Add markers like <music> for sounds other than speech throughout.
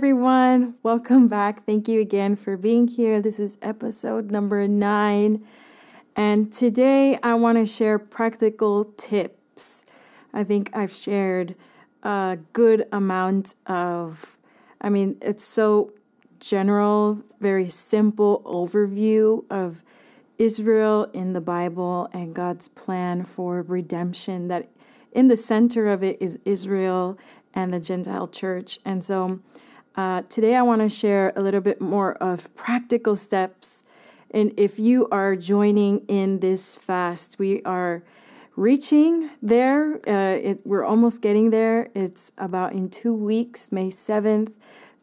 everyone. Welcome back. Thank you again for being here. This is episode number nine. And today I want to share practical tips. I think I've shared a good amount of, I mean, it's so general, very simple overview of Israel in the Bible and God's plan for redemption. That in the center of it is Israel and the Gentile church. And so uh, today I want to share a little bit more of practical steps. And if you are joining in this fast, we are reaching there. Uh, it, we're almost getting there. It's about in two weeks, May 7th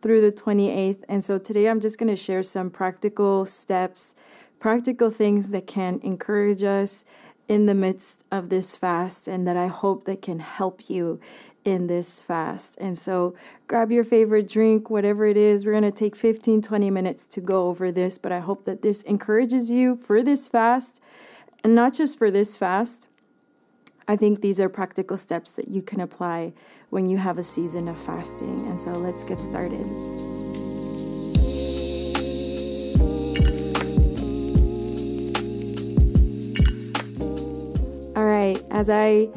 through the 28th. And so today I'm just going to share some practical steps, practical things that can encourage us in the midst of this fast and that I hope that can help you in this fast. And so grab your favorite drink, whatever it is. We're going to take 15, 20 minutes to go over this, but I hope that this encourages you for this fast and not just for this fast. I think these are practical steps that you can apply when you have a season of fasting. And so let's get started. All right, as I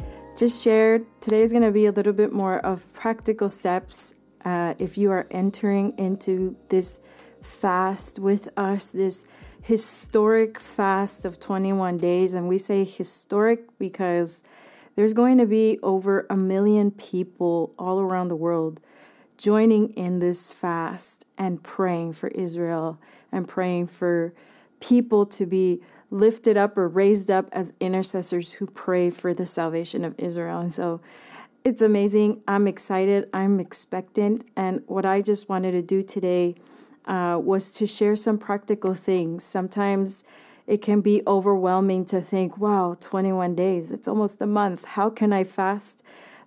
just shared, today is going to be a little bit more of practical steps uh, if you are entering into this fast with us, this historic fast of 21 days. And we say historic because there's going to be over a million people all around the world joining in this fast and praying for Israel and praying for people to be lifted up or raised up as intercessors who pray for the salvation of Israel. And so it's amazing. I'm excited. I'm expectant. And what I just wanted to do today uh, was to share some practical things. Sometimes it can be overwhelming to think, wow, 21 days, it's almost a month. How can I fast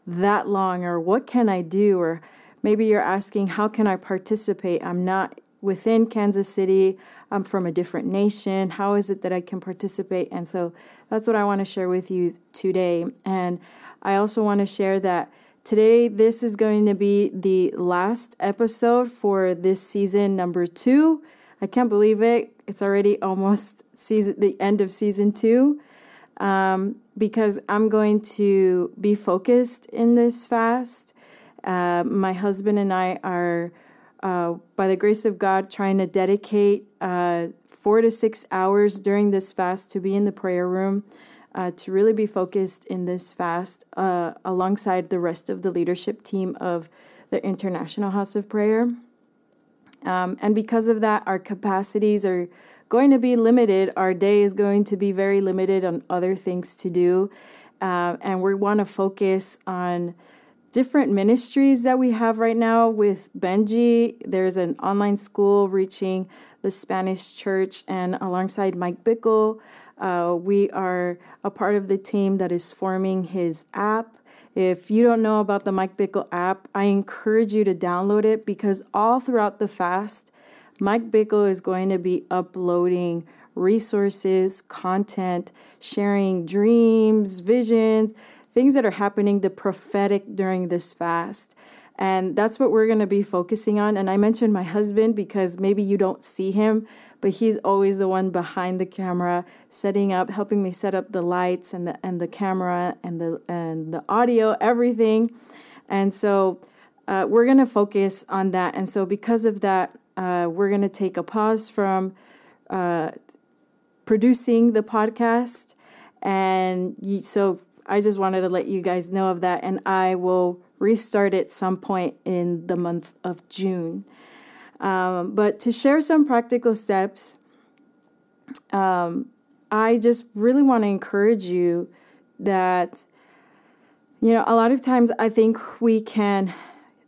that long? Or what can I do? Or maybe you're asking, how can I participate? I'm not within Kansas City. I'm from a different nation. How is it that I can participate? And so that's what I want to share with you today. And I also want to share that today this is going to be the last episode for this season number two. I can't believe it. It's already almost season the end of season two. Um, because I'm going to be focused in this fast. Uh, my husband and I are uh, by the grace of God, trying to dedicate uh, four to six hours during this fast to be in the prayer room, uh, to really be focused in this fast uh, alongside the rest of the leadership team of the International House of Prayer. Um, and because of that, our capacities are going to be limited. Our day is going to be very limited on other things to do. Uh, and we want to focus on different ministries that we have right now with Benji. There's an online school reaching the Spanish church, and alongside Mike Bickle, uh, we are a part of the team that is forming his app. If you don't know about the Mike Bickle app, I encourage you to download it because all throughout the fast, Mike Bickle is going to be uploading resources, content, sharing dreams, visions, things that are happening, the prophetic during this fast. And that's what we're going to be focusing on. And I mentioned my husband because maybe you don't see him, but he's always the one behind the camera, setting up, helping me set up the lights and the and the camera and the and the audio, everything. And so uh, we're going to focus on that. And so because of that, uh, we're going to take a pause from uh, producing the podcast. And you, so I just wanted to let you guys know of that, and I will restart at some point in the month of June. Um, but to share some practical steps, um, I just really want to encourage you that, you know, a lot of times I think we can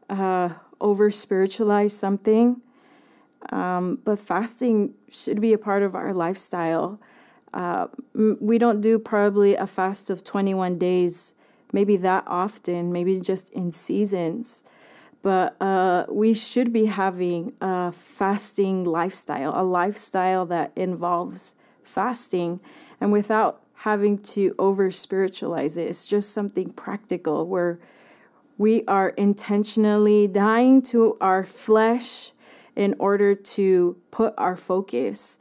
uh, over spiritualize something, um, but fasting should be a part of our lifestyle. Uh, we don't do probably a fast of 21 days, maybe that often, maybe just in seasons. But uh, we should be having a fasting lifestyle, a lifestyle that involves fasting and without having to over spiritualize it. It's just something practical where we are intentionally dying to our flesh in order to put our focus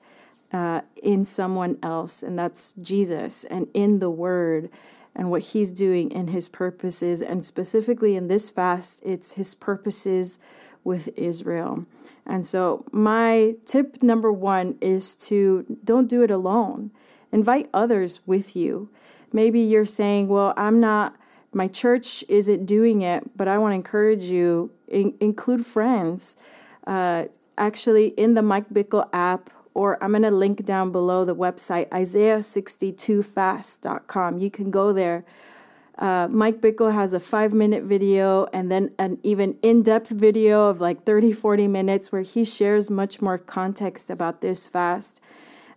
uh, in someone else, and that's Jesus, and in the Word and what He's doing in His purposes. And specifically in this fast, it's His purposes with Israel. And so, my tip number one is to don't do it alone, invite others with you. Maybe you're saying, Well, I'm not my church isn't doing it, but I want to encourage you in, include friends. Uh, actually, in the Mike Bickle app, or I'm going to link down below the website, Isaiah62fast.com. You can go there. Uh, Mike Bickle has a five minute video and then an even in depth video of like 30, 40 minutes where he shares much more context about this fast.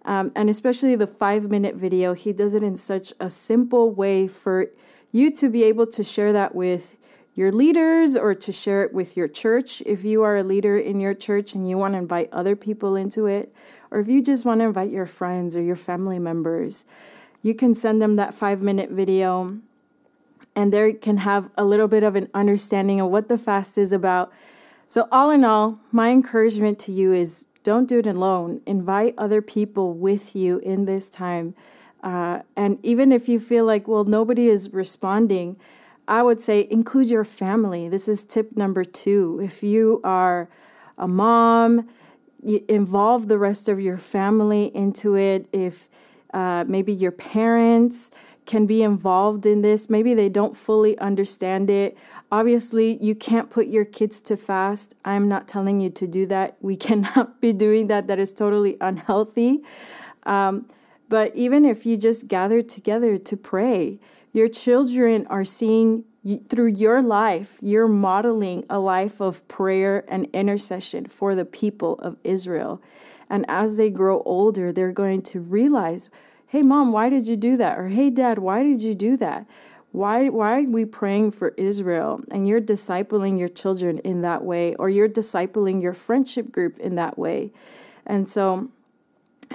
Um, and especially the five minute video, he does it in such a simple way for you to be able to share that with your leaders or to share it with your church if you are a leader in your church and you want to invite other people into it, or if you just want to invite your friends or your family members. You can send them that five minute video and they can have a little bit of an understanding of what the fast is about. So, all in all, my encouragement to you is don't do it alone. Invite other people with you in this time uh, and even if you feel like, well, nobody is responding, I would say include your family. This is tip number two. If you are a mom, involve the rest of your family into it. If uh, maybe your parents can be involved in this, maybe they don't fully understand it. Obviously, you can't put your kids to fast. I'm not telling you to do that. We <laughs> cannot be doing that. That is totally unhealthy. Um, but even if you just gather together to pray, your children are seeing through your life, you're modeling a life of prayer and intercession for the people of Israel. And as they grow older, they're going to realize, hey, mom, why did you do that? Or hey, dad, why did you do that? Why, why are we praying for Israel? And you're discipling your children in that way, or you're discipling your friendship group in that way. And so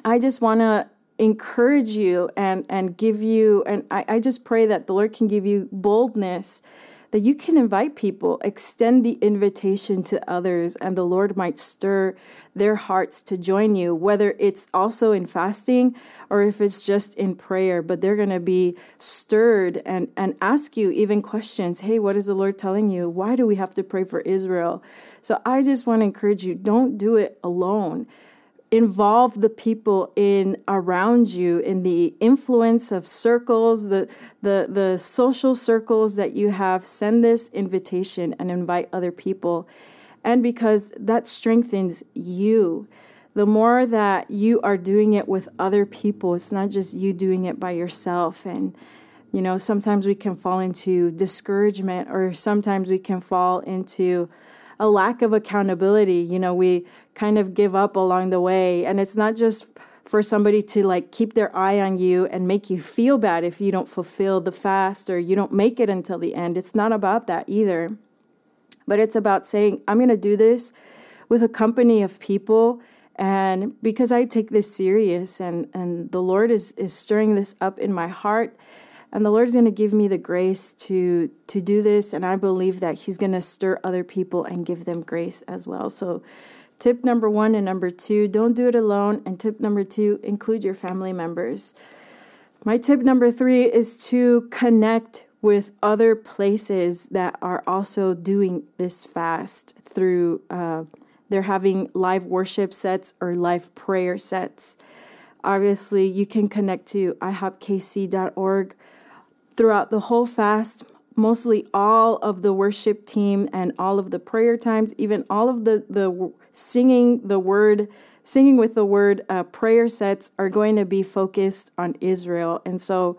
I just want to encourage you and and give you and I, I just pray that the Lord can give you boldness that you can invite people, extend the invitation to others, and the Lord might stir their hearts to join you, whether it's also in fasting or if it's just in prayer. But they're going to be stirred and, and ask you even questions Hey, what is the Lord telling you? Why do we have to pray for Israel? So I just want to encourage you don't do it alone involve the people in around you in the influence of circles the the the social circles that you have send this invitation and invite other people. And because that strengthens you the more that you are doing it with other people it's not just you doing it by yourself. And you know sometimes we can fall into discouragement or sometimes we can fall into a lack of accountability. You know, we kind of give up along the way. And it's not just for somebody to like keep their eye on you and make you feel bad if you don't fulfill the fast or you don't make it until the end. It's not about that either. But it's about saying, I'm going to do this with a company of people and because I take this serious and and the Lord is is stirring this up in my heart and the Lord's going to give me the grace to to do this and I believe that he's going to stir other people and give them grace as well. So tip number 1 and number 2, don't do it alone and tip number 2, include your family members. My tip number 3 is to connect with other places that are also doing this fast through uh, they're having live worship sets or live prayer sets. Obviously, you can connect to ihopkc.org throughout the whole fast, mostly all of the worship team and all of the prayer times, even all of the, the singing the word, singing with the word uh, prayer sets are going to be focused on Israel. And so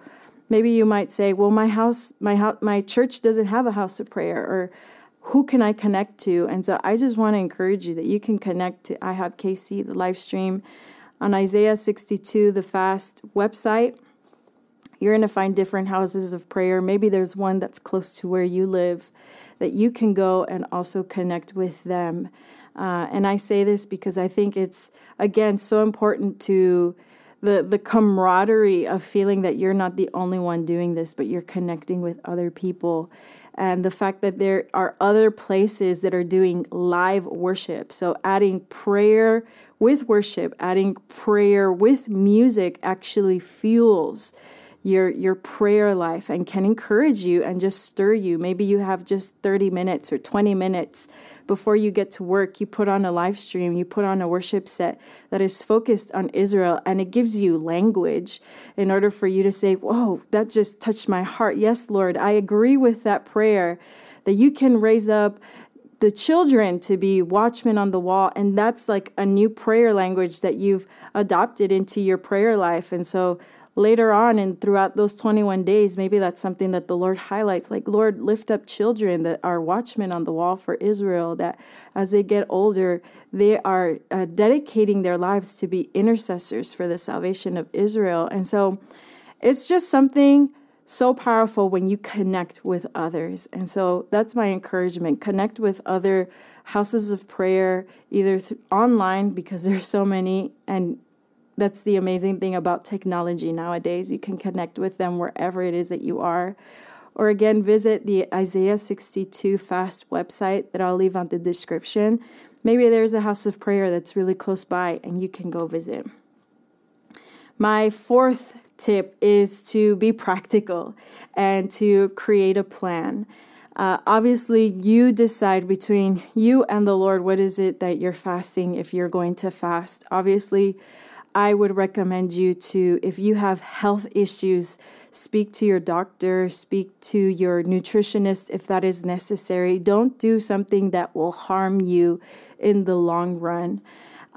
maybe you might say, well, my house, my house, my church doesn't have a house of prayer or who can I connect to? And so I just want to encourage you that you can connect to IHOP the live stream on Isaiah 62, the fast website you're going to find different houses of prayer. Maybe there's one that's close to where you live that you can go and also connect with them. Uh, and I say this because I think it's, again, so important to the, the camaraderie of feeling that you're not the only one doing this, but you're connecting with other people. and the fact that there are other places that are doing live worship. So adding prayer with worship, adding prayer with music actually fuels your your prayer life and can encourage you and just stir you. Maybe you have just 30 minutes or 20 minutes before you get to work. You put on a live stream, you put on a worship set that is focused on Israel and it gives you language in order for you to say, "Whoa, that just touched my heart. Yes, Lord, I agree with that prayer." That you can raise up the children to be watchmen on the wall and that's like a new prayer language that you've adopted into your prayer life and so later on and throughout those 21 days, maybe that's something that the Lord highlights. Like, Lord, lift up children that are watchmen on the wall for Israel, that as they get older, they are uh, dedicating their lives to be intercessors for the salvation of Israel. And so it's just something so powerful when you connect with others. And so that's my encouragement connect with other houses of prayer, either th- online, because there's so many, and that's the amazing thing about technology nowadays. You can connect with them wherever it is that you are. Or again, visit the Isaiah 62 Fast website that I'll leave on the description. Maybe there's a house of prayer that's really close by and you can go visit. My fourth tip is to be practical and to create a plan. Uh, obviously, you decide between you and the Lord what is it that you're fasting if you're going to fast. Obviously, I would recommend you to, if you have health issues, speak to your doctor, speak to your nutritionist if that is necessary. Don't do something that will harm you in the long run.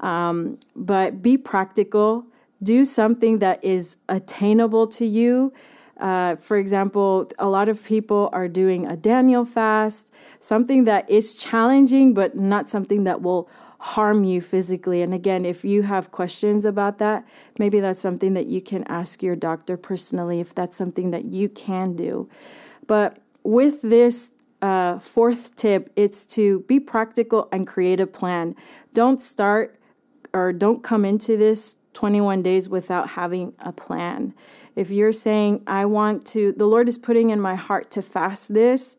Um, but be practical. Do something that is attainable to you. Uh, for example, a lot of people are doing a Daniel fast, something that is challenging, but not something that will harm you physically. And again, if you have questions about that, maybe that's something that you can ask your doctor personally if that's something that you can do. But with this uh, fourth tip, it's to be practical and create a plan. Don't start or don't come into this 21 days without having a plan. If you're saying, I want to, the Lord is putting in my heart to fast this,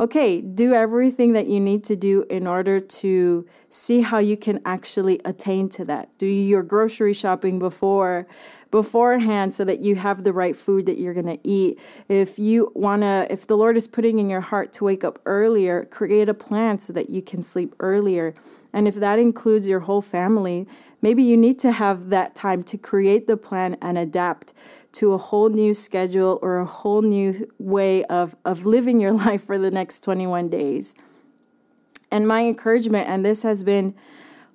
okay, do everything that you need to do in order to see how you can actually attain to that. Do your grocery shopping before beforehand so that you have the right food that you're going to eat. If you want to if the Lord is putting in your heart to wake up earlier, create a plan so that you can sleep earlier. And if that includes your whole family, maybe you need to have that time to create the plan and adapt to a whole new schedule or a whole new way of, of living your <laughs> life for the next 21 days. And my encouragement, and this has been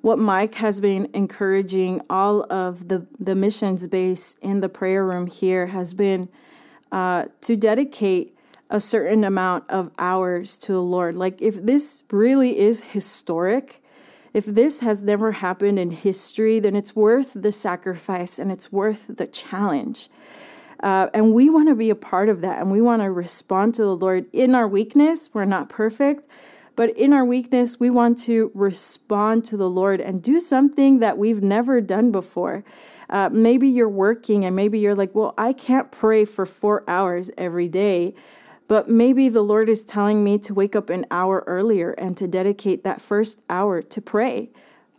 what Mike has been encouraging all of the, the missions base in the prayer room here, has been uh, to dedicate a certain amount of hours to the Lord. Like, if this really is historic, if this has never happened in history, then it's worth the sacrifice and it's worth the challenge. Uh, and we want to be a part of that and we want to respond to the Lord in our weakness. We're not perfect, but in our weakness, we want to respond to the Lord and do something that we've never done before. Uh, maybe you're working and maybe you're like, well, I can't pray for four hours every day. But maybe the Lord is telling me to wake up an hour earlier and to dedicate that first hour to pray.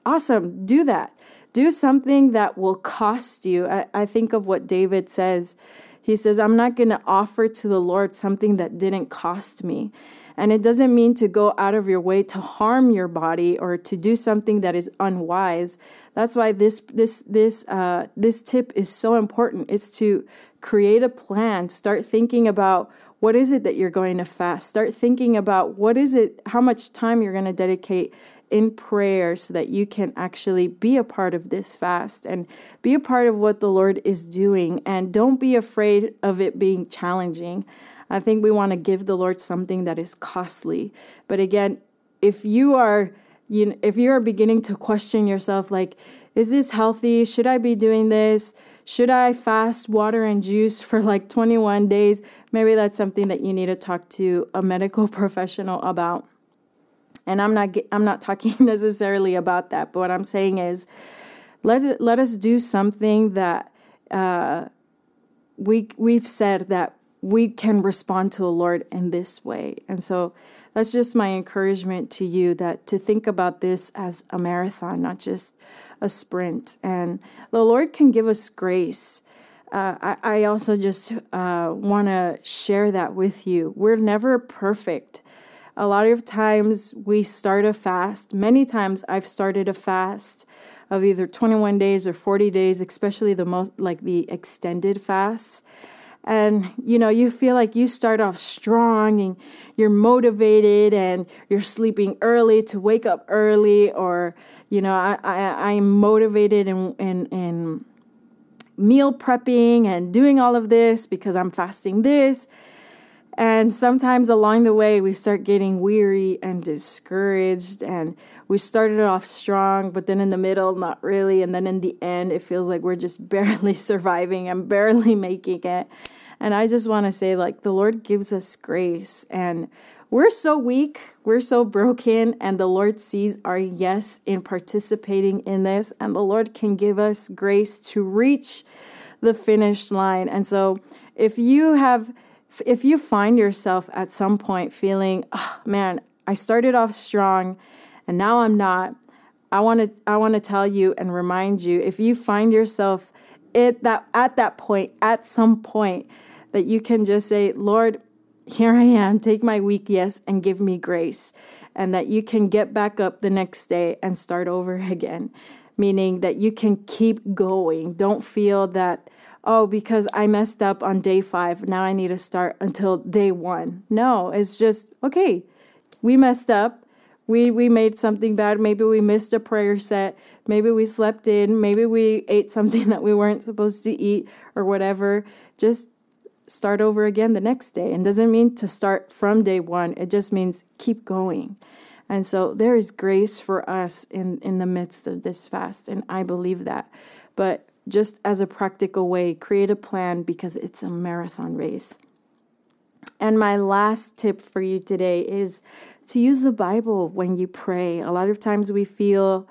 Awesome, do that. Do something that will cost you. I, I think of what David says. He says, I'm not going to offer to the Lord something that didn't cost me. And it doesn't mean to go out of your way to harm your body or to do something that is unwise. That's why this this this uh, this tip is so important. It's to create a plan. Start thinking about what is it that you're going to fast? Start thinking about what is it, how much time you're going to dedicate in prayer so that you can actually be a part of this fast and be a part of what the Lord is doing. And don't be afraid of it being challenging. I think we want to give the Lord something that is costly. But again, if you are you know, if you are beginning to question yourself like is this healthy? Should I be doing this? Should I fast water and juice for like 21 days? Maybe that's something that you need to talk to a medical <laughs> professional about. And I'm not I'm not talking <laughs> necessarily about that, but what I'm saying is let let us do something that uh, we we've said that we can respond to the Lord in this way. And so that's just my encouragement to you that to think about this as a marathon, not just a sprint. And the Lord can give us grace. Uh, I, I, also just uh, want to share that with you. We're never perfect. A lot of times we start a fast. Many times I've started a fast of either 21 days or 40 days, especially the most like the extended fasts and you know you feel like you start off strong and you're motivated and you're sleeping early to wake up early or you know i, I i'm motivated in, in in meal prepping and doing all of this because i'm fasting this and sometimes along the way we start getting weary and discouraged and we started off strong but then in the middle not really and then in the end it feels like we're just <laughs> barely surviving and barely making it and I just want to say, like, the Lord gives us grace, and we're so weak, we're so broken, and the Lord sees our yes in participating in this, and the Lord can give us grace to reach the finish line. And so, if you have, if you find yourself at some point feeling, oh, man, I started off strong, and now I'm not. I want to I want to tell you and remind you if you find yourself at that at that point at some point that you can just say, Lord, here I am, take my weak yes and give me grace. And that you can get back up the next day and start over <laughs> again, meaning that you can keep going. Don't feel that, oh, because I messed up on day five, now I need to start until day one. No, it's just, okay, we messed up. We, we made something bad. Maybe we missed a prayer set. Maybe we slept in. Maybe we ate <laughs> something that we weren't supposed to eat or whatever. Just start over again the next day. And doesn't mean to start from day one, it just means keep going. And so there is grace for us in, in the midst of this fast, and I believe that. But just as a practical way, create a plan because it's a marathon race. And my last tip for you today is to use the Bible when you pray. A lot of times we feel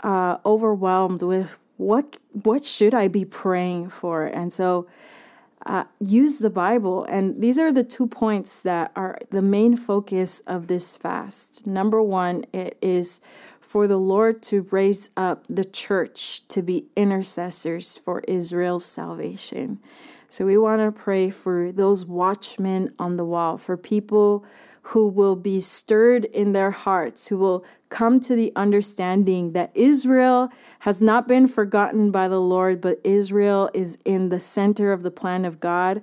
uh, overwhelmed with what what should I be praying for, and so uh, use the Bible. And these are the two points that are the main focus of this fast. Number one, it is for the Lord to raise up the church to be intercessors for Israel's salvation. So we want to pray for those watchmen on the wall, for people who will be stirred in their hearts, who will come to the understanding that Israel has not been forgotten by the Lord, but Israel is in the center of the plan of God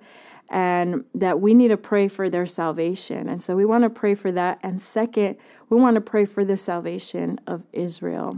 and that we need to pray for their salvation. And so we want to pray for that. And second, we want to pray for the salvation of Israel.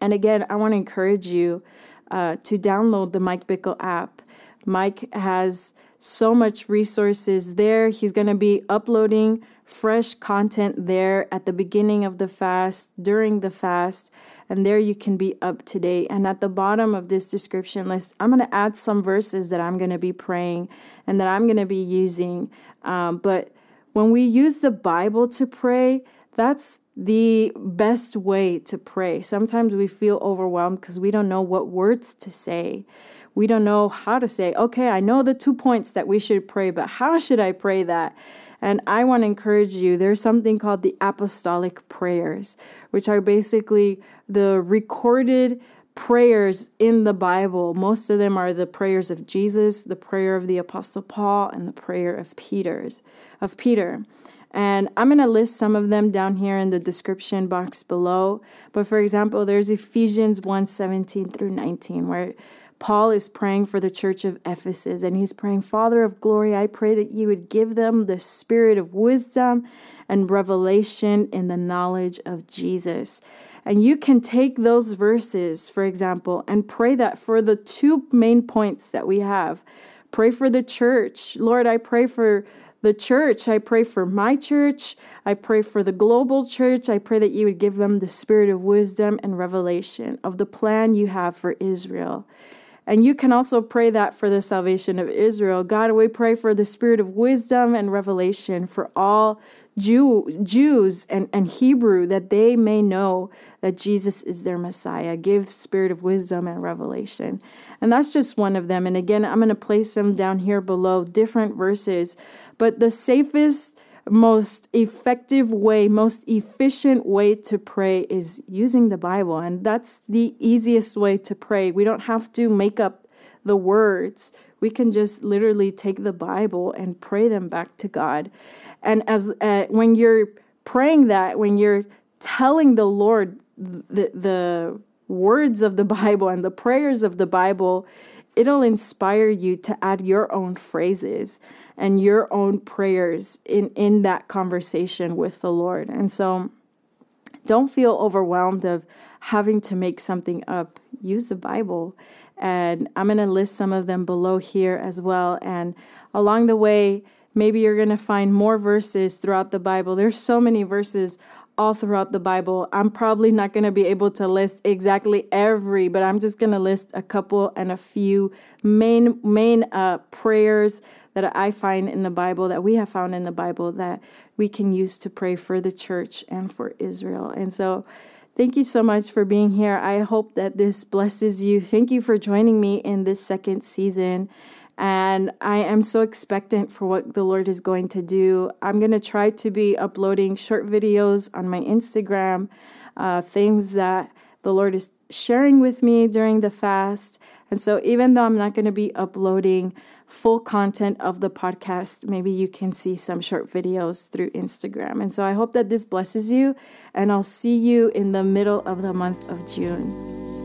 And again, I want to encourage you uh, to download the Mike Bickle app. Mike has so much resources there. He's going to be uploading fresh content there at the beginning of the fast, during the fast, and there you can be up to date. And at the bottom of this description list, I'm going to add some verses that I'm going to be praying and that I'm going to be using. Um, but when we use the Bible to pray, that's the best way to pray. Sometimes we feel overwhelmed because we don't know what words to say. We don't know how to say, okay, I know the two points that we should pray, but how should I pray that? And I want to encourage you there's something called the apostolic prayers, which are basically the recorded prayers in the Bible. Most of them are the prayers of Jesus, the prayer of the apostle Paul, and the prayer of Peter's of Peter. And I'm going to list some of them down here in the description box below. But for example, there's Ephesians 1 17 through 19, where Paul is praying for the church of Ephesus and he's praying, Father of glory, I pray that you would give them the spirit of wisdom and revelation in the knowledge of Jesus. And you can take those verses, for example, and pray that for the two main points that we have. Pray for the church. Lord, I pray for the church. I pray for my church. I pray for the global church. I pray that you would give them the spirit of wisdom and revelation of the plan you have for Israel. And you can also pray that for the salvation of Israel. God, we pray for the spirit of wisdom and revelation for all Jew, Jews and, and Hebrew that they may know that Jesus is their Messiah. Give spirit of wisdom and revelation. And that's just one of them. And again, I'm going to place them down here below, different verses. But the safest, most effective way, most efficient way to pray is using the Bible. And that's the easiest way to pray. We don't have to make up the words. We can just literally take the Bible and pray them back to God. And as uh, when you're praying that, when you're telling the Lord the the words of the <laughs> Bible and the prayers of the Bible, it'll inspire you to add your own phrases and your own prayers in in that conversation with the Lord. And so don't feel overwhelmed of having to make something up. Use the Bible. And I'm going to list some of them below here as well. And along the way, Maybe you're going to find more verses throughout the Bible. There's so many verses all throughout the Bible. I'm probably not going to be able to list exactly every, but I'm just going to list a couple and a few main main uh, prayers that I find in the Bible that we have found in the Bible that we can use to pray for the church and for Israel. And so Thank you so much for being here. I hope that this blesses you. Thank you for joining me in this second season. And I am so expectant for what the Lord is going to do. I'm going to try to be uploading short videos on my Instagram, uh, things that the Lord is sharing with me during the fast. And so, even though I'm not going to be uploading full content of the podcast, maybe you can see some short videos through Instagram. And so, I hope that this blesses you, and I'll see you in the middle of the month of June.